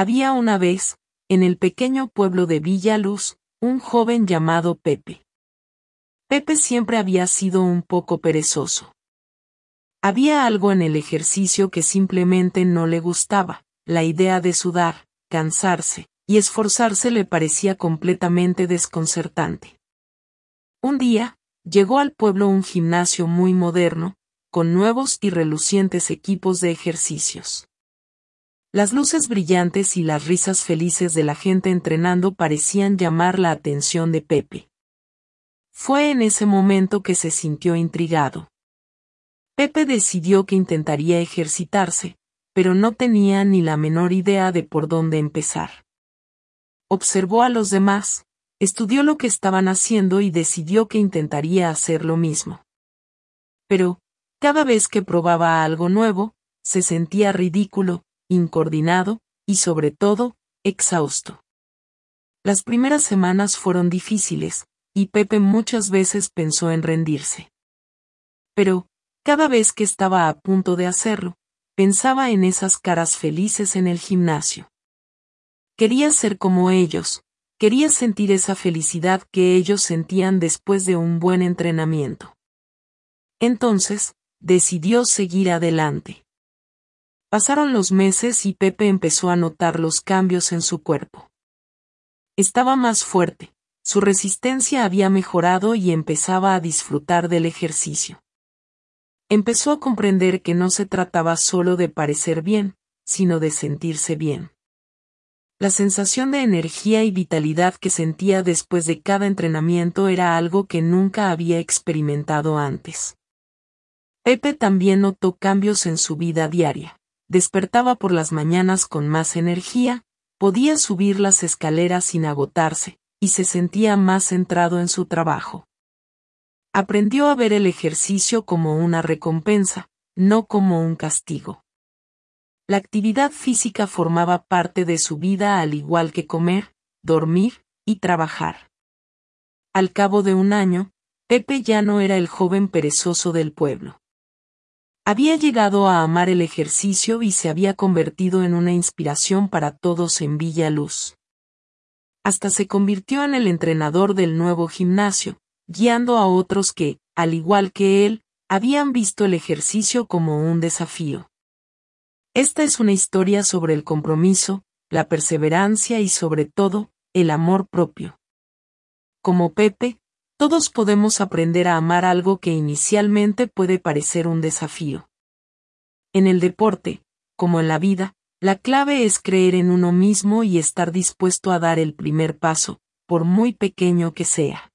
Había una vez, en el pequeño pueblo de Villa Luz, un joven llamado Pepe. Pepe siempre había sido un poco perezoso. Había algo en el ejercicio que simplemente no le gustaba, la idea de sudar, cansarse, y esforzarse le parecía completamente desconcertante. Un día, llegó al pueblo un gimnasio muy moderno, con nuevos y relucientes equipos de ejercicios. Las luces brillantes y las risas felices de la gente entrenando parecían llamar la atención de Pepe. Fue en ese momento que se sintió intrigado. Pepe decidió que intentaría ejercitarse, pero no tenía ni la menor idea de por dónde empezar. Observó a los demás, estudió lo que estaban haciendo y decidió que intentaría hacer lo mismo. Pero, cada vez que probaba algo nuevo, se sentía ridículo, incoordinado, y sobre todo, exhausto. Las primeras semanas fueron difíciles, y Pepe muchas veces pensó en rendirse. Pero, cada vez que estaba a punto de hacerlo, pensaba en esas caras felices en el gimnasio. Quería ser como ellos, quería sentir esa felicidad que ellos sentían después de un buen entrenamiento. Entonces, decidió seguir adelante. Pasaron los meses y Pepe empezó a notar los cambios en su cuerpo. Estaba más fuerte, su resistencia había mejorado y empezaba a disfrutar del ejercicio. Empezó a comprender que no se trataba solo de parecer bien, sino de sentirse bien. La sensación de energía y vitalidad que sentía después de cada entrenamiento era algo que nunca había experimentado antes. Pepe también notó cambios en su vida diaria. Despertaba por las mañanas con más energía, podía subir las escaleras sin agotarse, y se sentía más centrado en su trabajo. Aprendió a ver el ejercicio como una recompensa, no como un castigo. La actividad física formaba parte de su vida al igual que comer, dormir y trabajar. Al cabo de un año, Pepe ya no era el joven perezoso del pueblo. Había llegado a amar el ejercicio y se había convertido en una inspiración para todos en Villa Luz hasta se convirtió en el entrenador del nuevo gimnasio, guiando a otros que, al igual que él, habían visto el ejercicio como un desafío. Esta es una historia sobre el compromiso, la perseverancia y sobre todo, el amor propio. Como Pepe, todos podemos aprender a amar algo que inicialmente puede parecer un desafío. En el deporte, como en la vida, la clave es creer en uno mismo y estar dispuesto a dar el primer paso, por muy pequeño que sea.